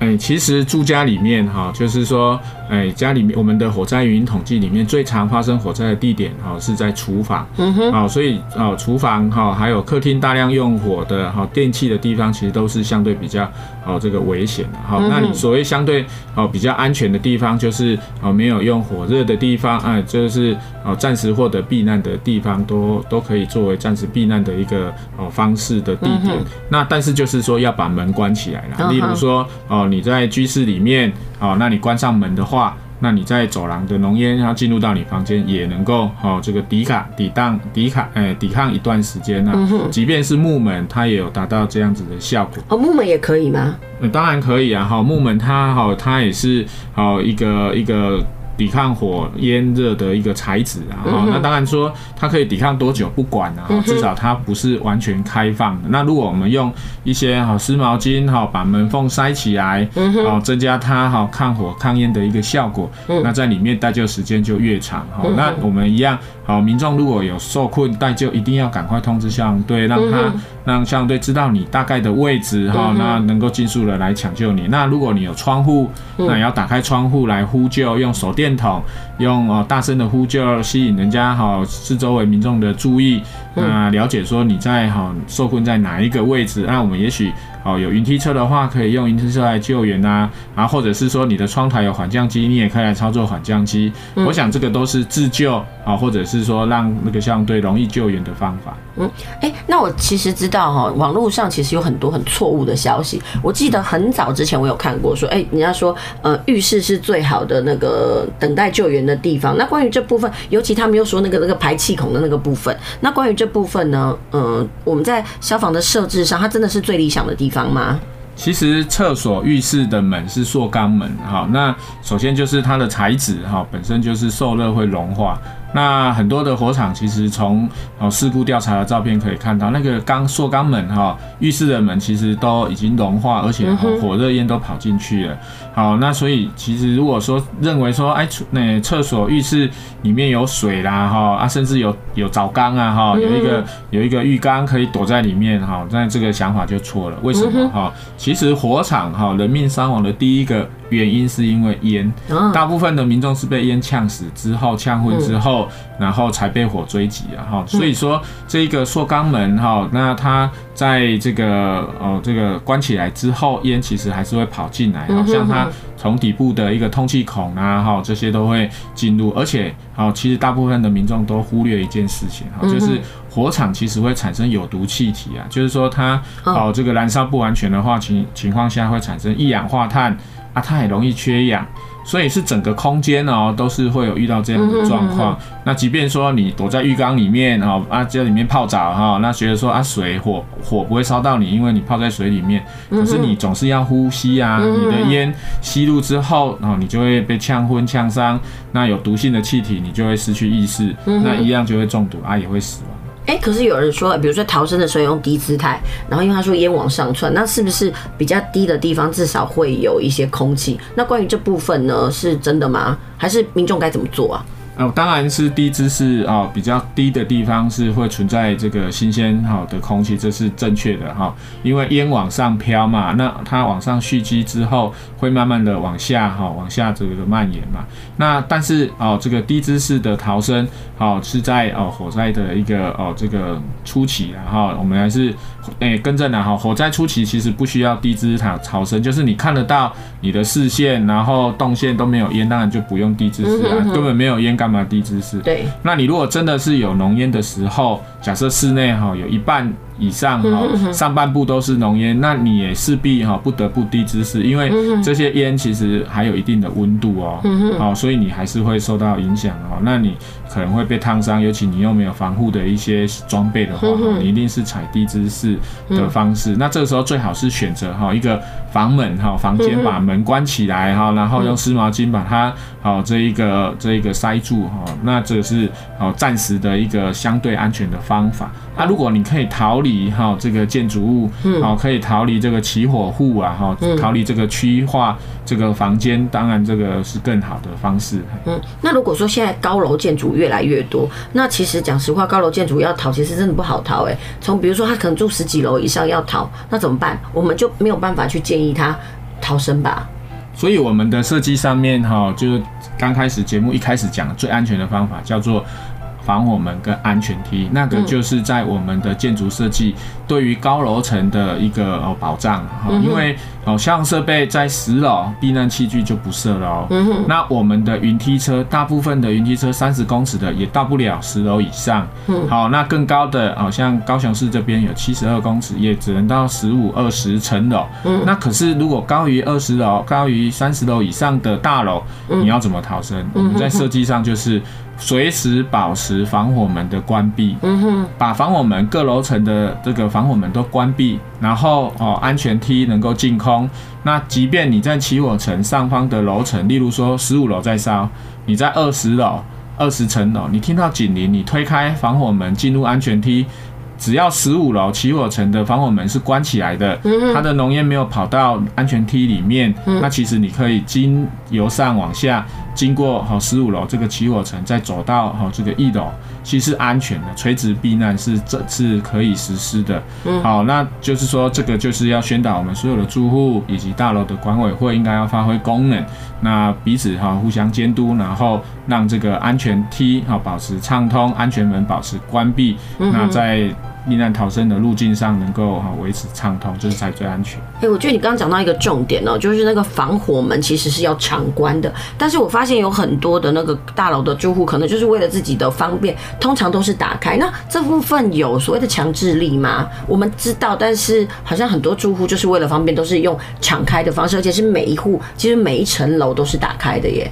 哎，其实住家里面哈，就是说。哎，家里面我们的火灾原因统计里面最常发生火灾的地点哈是在厨房，嗯哼，啊，所以啊厨房哈还有客厅大量用火的哈电器的地方，其实都是相对比较哦这个危险的哈。那你所谓相对哦比较安全的地方，就是哦没有用火热的地方，哎，就是哦暂时获得避难的地方，都都可以作为暂时避难的一个哦方式的地点。那但是就是说要把门关起来了，例如说哦你在居室里面哦，那你关上门的话。话，那你在走廊的浓烟，然后进入到你房间，也能够哦，这个抵卡、抵挡、抵卡，哎，抵抗一段时间呢、啊。嗯、即便是木门，它也有达到这样子的效果。哦，木门也可以吗？嗯，当然可以啊。哈，木门它好，它也是好一个一个。抵抗火烟热的一个材质啊，哈，那当然说它可以抵抗多久不管啊，至少它不是完全开放的。那如果我们用一些好湿毛巾哈，把门缝塞起来，哦增加它哈抗火抗烟的一个效果，那在里面待救时间就越长。哈，那我们一样，好，民众如果有受困待救，一定要赶快通知消防队，让他让消防队知道你大概的位置哈，那能够尽速的来抢救你。那如果你有窗户，那也要打开窗户来呼救，用手电。电筒用哦大声的呼救，吸引人家哈四周围民众的注意，那了解说你在哈受困在哪一个位置，那我们也许。哦，有云梯车的话，可以用云梯车来救援啊，然后或者是说你的窗台有缓降机，你也可以来操作缓降机。嗯、我想这个都是自救啊，或者是说让那个相对容易救援的方法。嗯，哎、欸，那我其实知道哈，网络上其实有很多很错误的消息。我记得很早之前我有看过说，哎、欸，人家说呃浴室是最好的那个等待救援的地方。那关于这部分，尤其他们又说那个那个排气孔的那个部分，那关于这这部分呢，嗯、我们在消防的设置上，它真的是最理想的地方。吗？其实厕所、浴室的门是塑钢门，哈，那首先就是它的材质，哈，本身就是受热会融化。那很多的火场其实从哦事故调查的照片可以看到，那个钢塑钢门哈，浴室的门其实都已经融化，而且火热烟都跑进去了。好，那所以其实如果说认为说，哎，那厕所、浴室里面有水啦，哈啊，甚至有有澡缸啊，哈，有一个有一个浴缸可以躲在里面，哈，那这个想法就错了。为什么？哈，其实火场哈人命伤亡的第一个原因是因为烟，大部分的民众是被烟呛死之后呛昏之后，然后才被火追击啊哈。所以说这个塑钢门哈，那它在这个哦这个关起来之后，烟其实还是会跑进来，好像它从底部的一个通气孔啊哈，这些都会进入，而且好其实大部分的民众都忽略一件事情哈，就是火场其实会产生有毒气体啊，就是说它哦这个燃烧不完全的话情情况下会产生一氧化碳。啊，它很容易缺氧，所以是整个空间哦，都是会有遇到这样的状况。那即便说你躲在浴缸里面哦，啊，在里面泡澡哈，那觉得说啊，水火火不会烧到你，因为你泡在水里面。可是你总是要呼吸啊，你的烟吸入之后，然后你就会被呛昏、呛伤。那有毒性的气体，你就会失去意识，那一样就会中毒啊，也会死亡。哎，可是有人说，比如说逃生的时候用低姿态，然后因为他说烟往上窜，那是不是比较低的地方至少会有一些空气？那关于这部分呢，是真的吗？还是民众该怎么做啊？哦，当然是低姿势啊，比较低的地方是会存在这个新鲜好的空气，这是正确的哈。因为烟往上飘嘛，那它往上蓄积之后，会慢慢的往下哈，往下这个蔓延嘛。那但是哦，这个低姿势的逃生，好是在哦火灾的一个哦这个初期然后我们还是诶更正了哈，火灾初期其实不需要低姿塔逃生，就是你看得到你的视线，然后动线都没有烟，当然就不用低姿势啊，根本没有烟。干嘛低姿势？对，那你如果真的是有浓烟的时候，假设室内哈有一半以上哈，上半部都是浓烟，那你也势必哈不得不低姿势，因为这些烟其实还有一定的温度哦，好，所以你还是会受到影响哦。那你可能会被烫伤，尤其你又没有防护的一些装备的话，你一定是踩低姿势的方式。那这个时候最好是选择哈一个房门哈，房间把门关起来哈，然后用湿毛巾把它好这一个这一个塞住哈。那这是好暂时的一个相对安全的方法。那如果你可以逃离哈这个建筑物，嗯好可以逃离这个起火户啊哈，逃离这个区化这个房间，当然这个是更好的方式。嗯，那如果说现在高楼建筑越来越多，那其实讲实话，高楼建筑要逃，其实真的不好逃哎。从比如说他可能住十几楼以上要逃，那怎么办？我们就没有办法去建议他逃生吧。所以我们的设计上面哈，就是刚开始节目一开始讲最安全的方法叫做。防火门跟安全梯，那个就是在我们的建筑设计对于高楼层的一个呃保障哈，因为哦像设备在十楼，避难器具就不设了哦。那我们的云梯车，大部分的云梯车三十公尺的也到不了十楼以上。好，那更高的好像高雄市这边有七十二公尺，也只能到十五二十层楼。那可是如果高于二十楼、高于三十楼以上的大楼，你要怎么逃生？我们在设计上就是。随时保持防火门的关闭，嗯哼，把防火门各楼层的这个防火门都关闭，然后哦，安全梯能够净空。那即便你在起火层上方的楼层，例如说十五楼在烧，你在二十楼、二十层楼，你听到警铃，你推开防火门进入安全梯。只要十五楼起火层的防火门是关起来的，它的浓烟没有跑到安全梯里面，那其实你可以经由上往下，经过好十五楼这个起火层，再走到好这个一楼，其实是安全的，垂直避难是这次可以实施的。好，那就是说这个就是要宣导我们所有的住户以及大楼的管委会应该要发挥功能，那彼此哈互相监督，然后让这个安全梯哈保持畅通，安全门保持关闭，那在。避难逃生的路径上能够哈维持畅通，这是才最安全。哎，我觉得你刚刚讲到一个重点哦，就是那个防火门其实是要常关的。但是我发现有很多的那个大楼的住户，可能就是为了自己的方便，通常都是打开。那这部分有所谓的强制力吗？我们知道，但是好像很多住户就是为了方便，都是用敞开的方式，而且是每一户其实每一层楼都是打开的耶。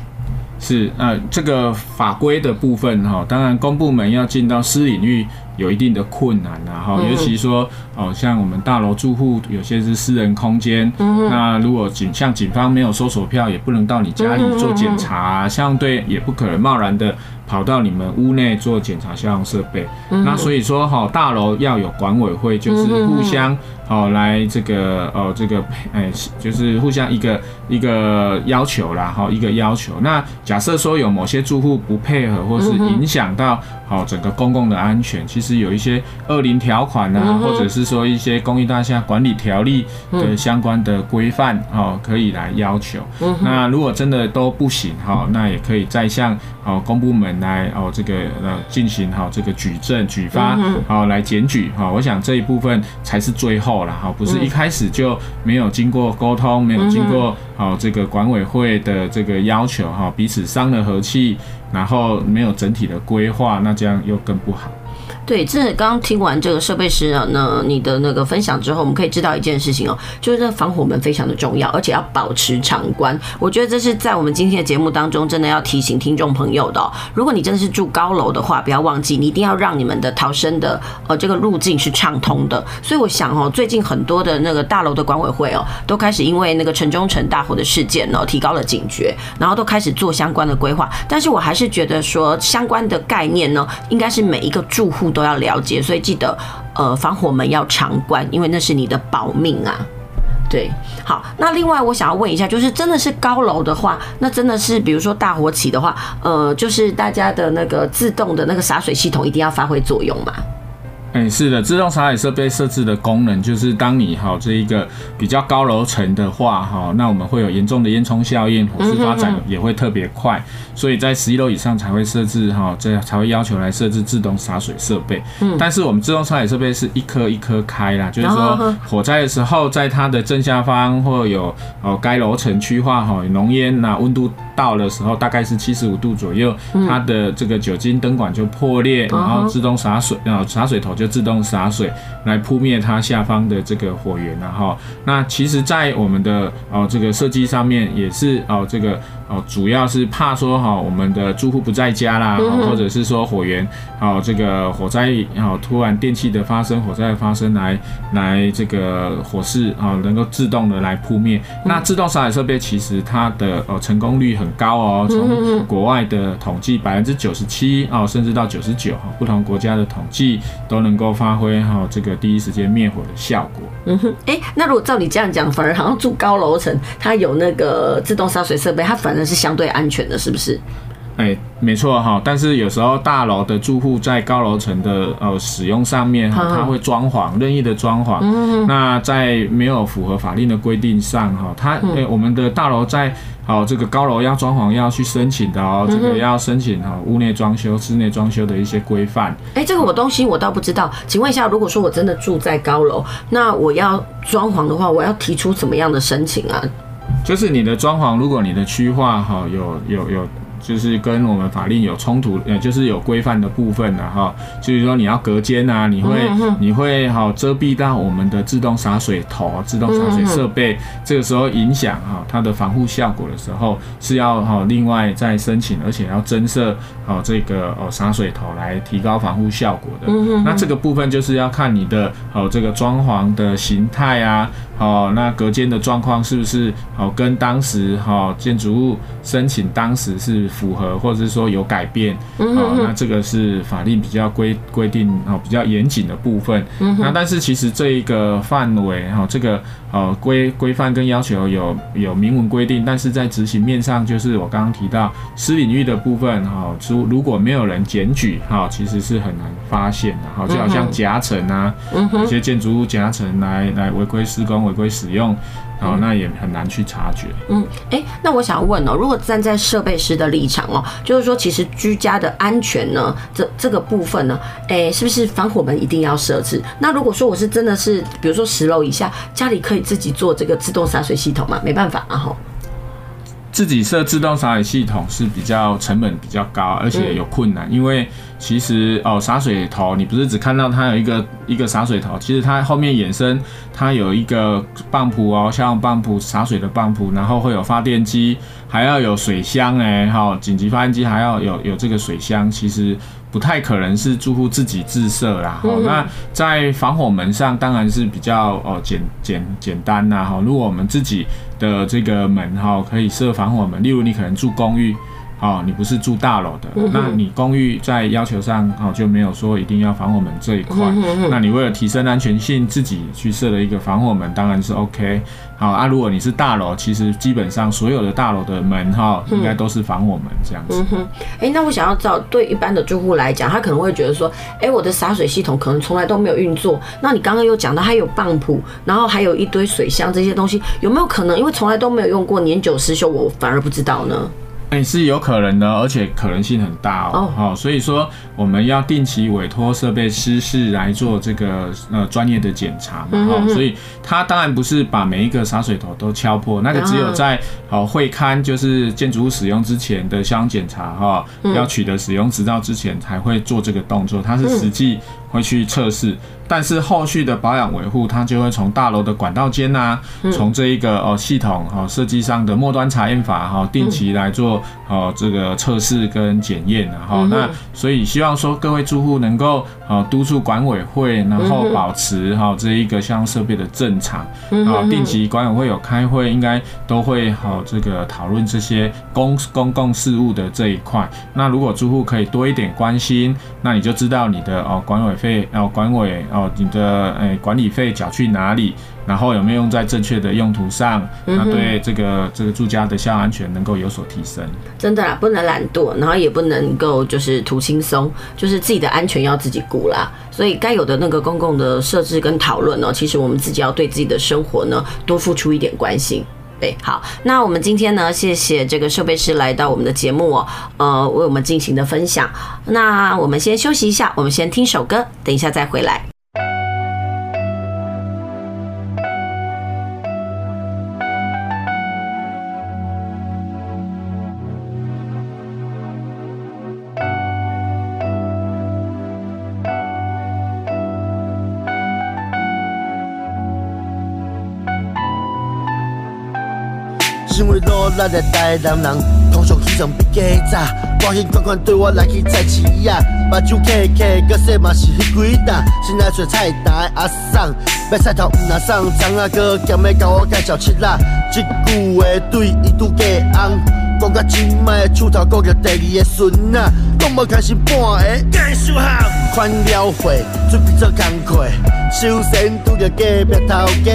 是呃，这个法规的部分哈，当然公部门要进到私领域。有一定的困难然后尤其说哦，像我们大楼住户有些是私人空间，那如果警像警方没有搜索票，也不能到你家里做检查，相对也不可能贸然的跑到你们屋内做检查消防设备。那所以说哈，大楼要有管委会，就是互相哦来这个哦这个哎，就是互相一个一个要求啦哈，一个要求。那假设说有某些住户不配合，或是影响到好整个公共的安全，其实。有一些二零条款啊，或者是说一些公益大厦管理条例的相关的规范哦，可以来要求。那如果真的都不行哈，那也可以再向哦公部门来哦这个呃进行好这个举证举发好来检举哈。我想这一部分才是最后了哈，不是一开始就没有经过沟通，没有经过好这个管委会的这个要求哈，彼此伤了和气，然后没有整体的规划，那这样又更不好。对，这刚刚听完这个设备师啊，那你的那个分享之后，我们可以知道一件事情哦，就是这防火门非常的重要，而且要保持常关。我觉得这是在我们今天的节目当中，真的要提醒听众朋友的哦。如果你真的是住高楼的话，不要忘记，你一定要让你们的逃生的呃这个路径是畅通的。所以我想哦，最近很多的那个大楼的管委会哦，都开始因为那个城中城大火的事件哦，提高了警觉，然后都开始做相关的规划。但是我还是觉得说，相关的概念呢，应该是每一个住户。都要了解，所以记得，呃，防火门要常关，因为那是你的保命啊。对，好，那另外我想要问一下，就是真的是高楼的话，那真的是比如说大火起的话，呃，就是大家的那个自动的那个洒水系统一定要发挥作用嘛？哎，是的，自动洒水设备设置的功能就是，当你哈这一个比较高楼层的话，哈，那我们会有严重的烟囱效应，火势发展也会特别快，所以在十一楼以上才会设置哈，这才会要求来设置自动洒水设备。嗯，但是我们自动洒水设备是一颗一颗开啦，就是说火灾的时候，在它的正下方或有哦该楼层区划哈浓烟那温度到的时候，大概是七十五度左右，它的这个酒精灯管就破裂，然后自动洒水，然后洒水头就。就自动洒水来扑灭它下方的这个火源，然后那其实，在我们的哦这个设计上面也是哦这个。哦，主要是怕说哈，我们的住户不在家啦，或者是说火源，哦，这个火灾，哦，突然电器的发生，火灾的发生，来来这个火势啊，能够自动的来扑灭。那自动洒水设备其实它的哦成功率很高哦，从国外的统计百分之九十七哦，甚至到九十九哈，不同国家的统计都能够发挥哈这个第一时间灭火的效果。嗯哼，哎，那如果照你这样讲，反而好像住高楼层，它有那个自动洒水设备，它反而。是相对安全的，是不是？哎、欸，没错哈。但是有时候大楼的住户在高楼层的呃使用上面，他会装潢任意的装潢。嗯，那在没有符合法令的规定上哈，他哎、欸，我们的大楼在好这个高楼要装潢要去申请的哦，这个要申请哈屋内装修、室内装修的一些规范。哎、欸，这个我东西我倒不知道，请问一下，如果说我真的住在高楼，那我要装潢的话，我要提出怎么样的申请啊？就是你的装潢，如果你的区划哈有有有。就是跟我们法令有冲突，呃，就是有规范的部分的哈。就是说你要隔间啊，你会你会好遮蔽到我们的自动洒水头、自动洒水设备，这个时候影响哈它的防护效果的时候，是要哈另外再申请，而且要增设好这个哦洒水头来提高防护效果的。那这个部分就是要看你的哦这个装潢的形态啊，哦那隔间的状况是不是哦跟当时哈建筑物申请当时是。符合或者是说有改变，哦，那这个是法令比较规规定哦比较严谨的部分。那但是其实这一个范围哈，这个呃规规范跟要求有有明文规定，但是在执行面上，就是我刚刚提到私领域的部分哈，如如果没有人检举哈，其实是很难发现的哈，就好像夹层啊，一些建筑物夹层来来违规施工、违规使用。哦，那也很难去察觉。嗯，哎、欸，那我想问哦，如果站在设备师的立场哦，就是说，其实居家的安全呢，这这个部分呢，哎、欸，是不是防火门一定要设置？那如果说我是真的是，比如说十楼以下，家里可以自己做这个自动洒水系统吗？没办法啊，哈。自己设自动洒水系统是比较成本比较高，而且有困难，因为其实哦，洒水头你不是只看到它有一个一个洒水头，其实它后面衍生它有一个泵浦哦，像泵浦洒水的泵浦，然后会有发电机，还要有水箱哎，哈，紧急发电机还要有有这个水箱，其实。不太可能是住户自己自设啦，好、嗯。那在防火门上当然是比较哦简简简单啦，哈。如果我们自己的这个门哈可以设防火门，例如你可能住公寓。哦，你不是住大楼的，那你公寓在要求上哦就没有说一定要防火门这一块。那你为了提升安全性，自己去设了一个防火门，当然是 OK。好啊，如果你是大楼，其实基本上所有的大楼的门哈，应该都是防火门这样子。嗯哼，哎，那我想要知道，对一般的住户来讲，他可能会觉得说，哎，我的洒水系统可能从来都没有运作。那你刚刚又讲到，还有泵浦，然后还有一堆水箱这些东西，有没有可能因为从来都没有用过，年久失修，我反而不知道呢？也是有可能的，而且可能性很大哦。好、oh. 哦，所以说我们要定期委托设备师是来做这个呃专业的检查嘛。哈、mm -hmm. 哦，所以他当然不是把每一个洒水头都敲破，那个只有在好会勘，就是建筑物使用之前的消防检查哈、哦，mm -hmm. 要取得使用执照之前才会做这个动作。他是实际会去测试。但是后续的保养维护，它就会从大楼的管道间呐，从这一个哦系统哦设计上的末端查验法哈，定期来做哦这个测试跟检验然后那所以希望说各位住户能够啊督促管委会，然后保持哈这一个相关设备的正常啊，定期管委会有开会，应该都会好这个讨论这些公公共事务的这一块。那如果住户可以多一点关心，那你就知道你的哦管委费哦管委哦。你的诶管理费缴去哪里？然后有没有用在正确的用途上？那对这个这个住家的消防安全能够有所提升。真的啦，不能懒惰，然后也不能够就是图轻松，就是自己的安全要自己顾啦。所以该有的那个公共的设置跟讨论呢，其实我们自己要对自己的生活呢多付出一点关心。对，好，那我们今天呢，谢谢这个设备师来到我们的节目哦，呃，为我们进行的分享。那我们先休息一下，我们先听首歌，等一下再回来。咱的台南人，通常起床比鸡早，赶紧款款对我来去菜市啊，目睭开开，个说嘛是迄几档，先来找菜单的阿桑，买菜头毋若送，张阿哥咸要甲我介绍七仔，这句话对伊拄加红，讲到今卖厝头顾着第二个孙仔，讲无开心半个，介绍下，款了会，准备做工课，首先拄着隔壁头家，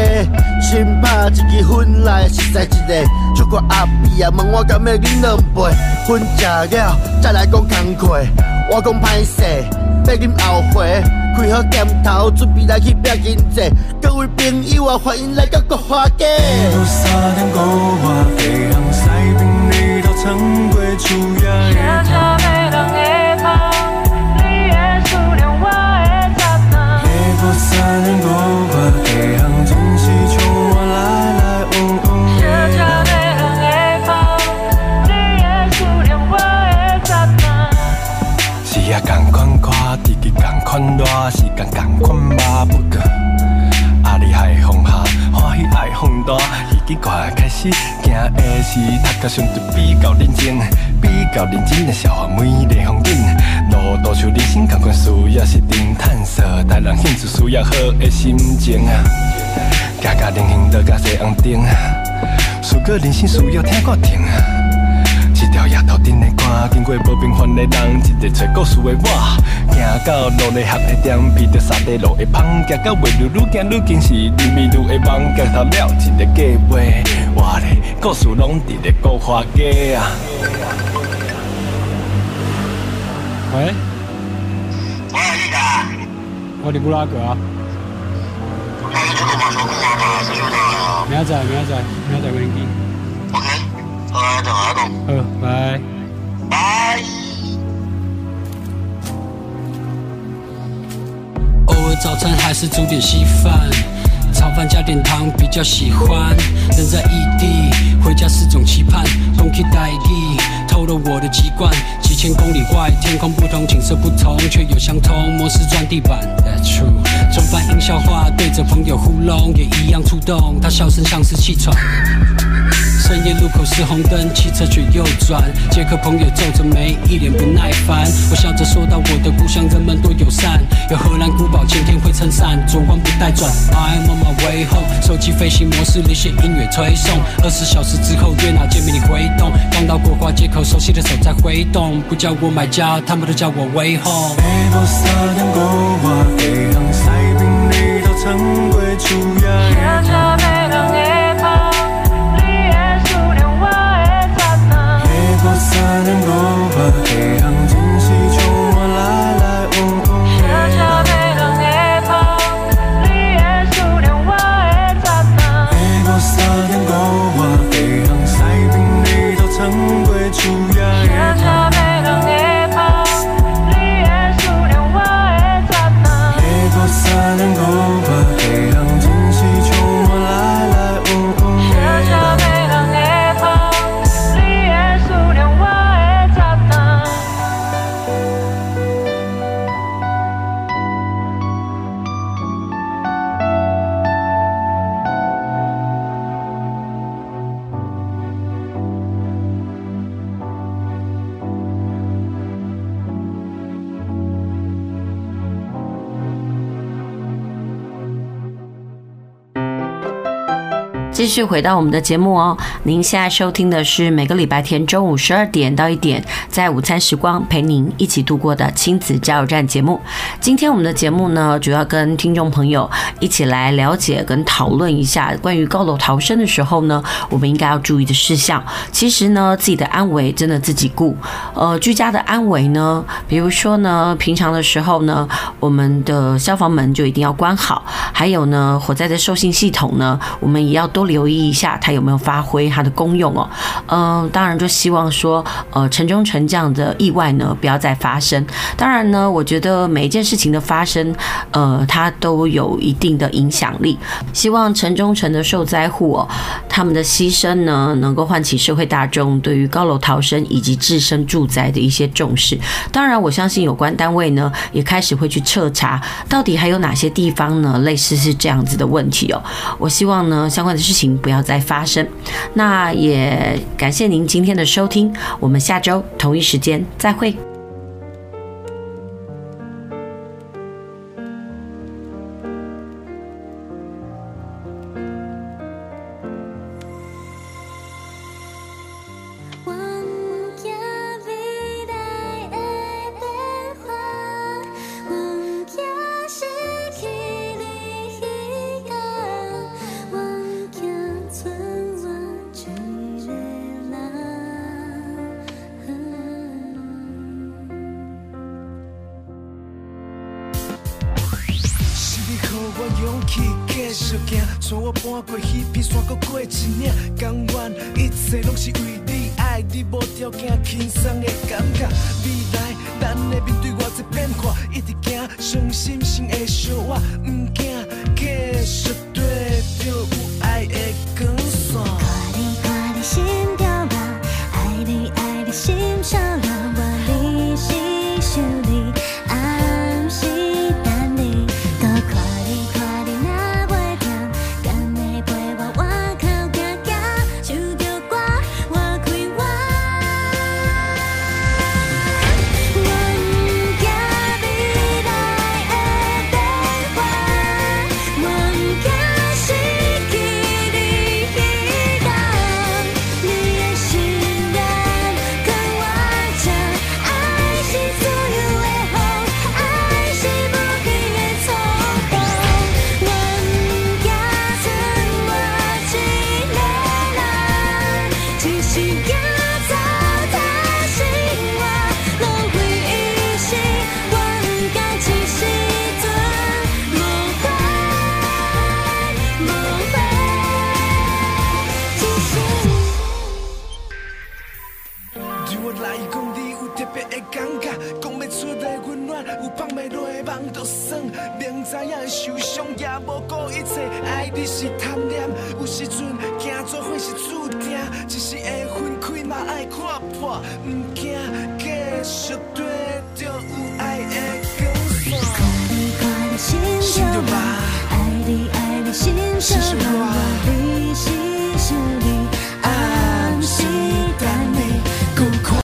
先拍一支烟来实在一个，出国阿伯啊问我敢要饮两杯，粉食了再来讲工课，我讲歹势，要饮后悔，开好镜头准备来去拼经济，各位朋友啊欢迎来到国华街。时间同款嘛，不过阿大，已经快开始行的是，读甲相对比较认真，比较认真的消化美丽风景。路途像人生同款，需要是定探索，带人兴趣需要好的心情啊。家家人行道甲西红灯，如果人生需要听歌听。头顶的光，经过无平凡的人，一个找故事的我，行到路的合的点，披着沙地路的芳，行到未路愈行愈近，是迷迷路的梦，走到了一个街尾，我的故事拢伫咧古花街啊。喂？我系依家。我哋布拉格啊。明仔，明仔，明仔，我哋。好，等下讲。好，拜拜。偶尔早餐还是煮点稀饭，炒饭加点汤比较喜欢。人在异地，回家是种期盼。空气代替，偷了我的习惯。几千公里外，天空不同，景色不同，却有相同。模式转地板，That's true。中反应笑话，对着朋友糊弄，也一样触动。他笑声像是气喘。深夜路口是红灯，汽车却右转。杰克朋友皱着眉，一脸不耐烦。我笑着说到我的故乡，人们多友善。有荷兰古堡，晴天会撑伞，左弯不带转。I'm on my way home，手机飞行模式，那些音乐推送。二十小时之后约哪见面？你回动。刚到国华街口，熟悉的手在挥动。不叫我买家，他们都叫我 way home。继续回到我们的节目哦，您现在收听的是每个礼拜天中午十二点到一点，在午餐时光陪您一起度过的亲子加油站节目。今天我们的节目呢，主要跟听众朋友一起来了解跟讨论一下关于高楼逃生的时候呢，我们应该要注意的事项。其实呢，自己的安危真的自己顾。呃，居家的安危呢，比如说呢，平常的时候呢，我们的消防门就一定要关好，还有呢，火灾的受信系统呢，我们也要多。留留意一下它有没有发挥它的功用哦，嗯，当然就希望说，呃，城中城这样的意外呢不要再发生。当然呢，我觉得每一件事情的发生，呃，它都有一定的影响力。希望城中城的受灾户哦，他们的牺牲呢，能够唤起社会大众对于高楼逃生以及自身住宅的一些重视。当然，我相信有关单位呢也开始会去彻查，到底还有哪些地方呢类似是这样子的问题哦。我希望呢相关的事。情不要再发生。那也感谢您今天的收听，我们下周同一时间再会。无条件轻松的感觉。未来咱会面对偌济变化，一直行，相心心会笑我，不惊继续追跌。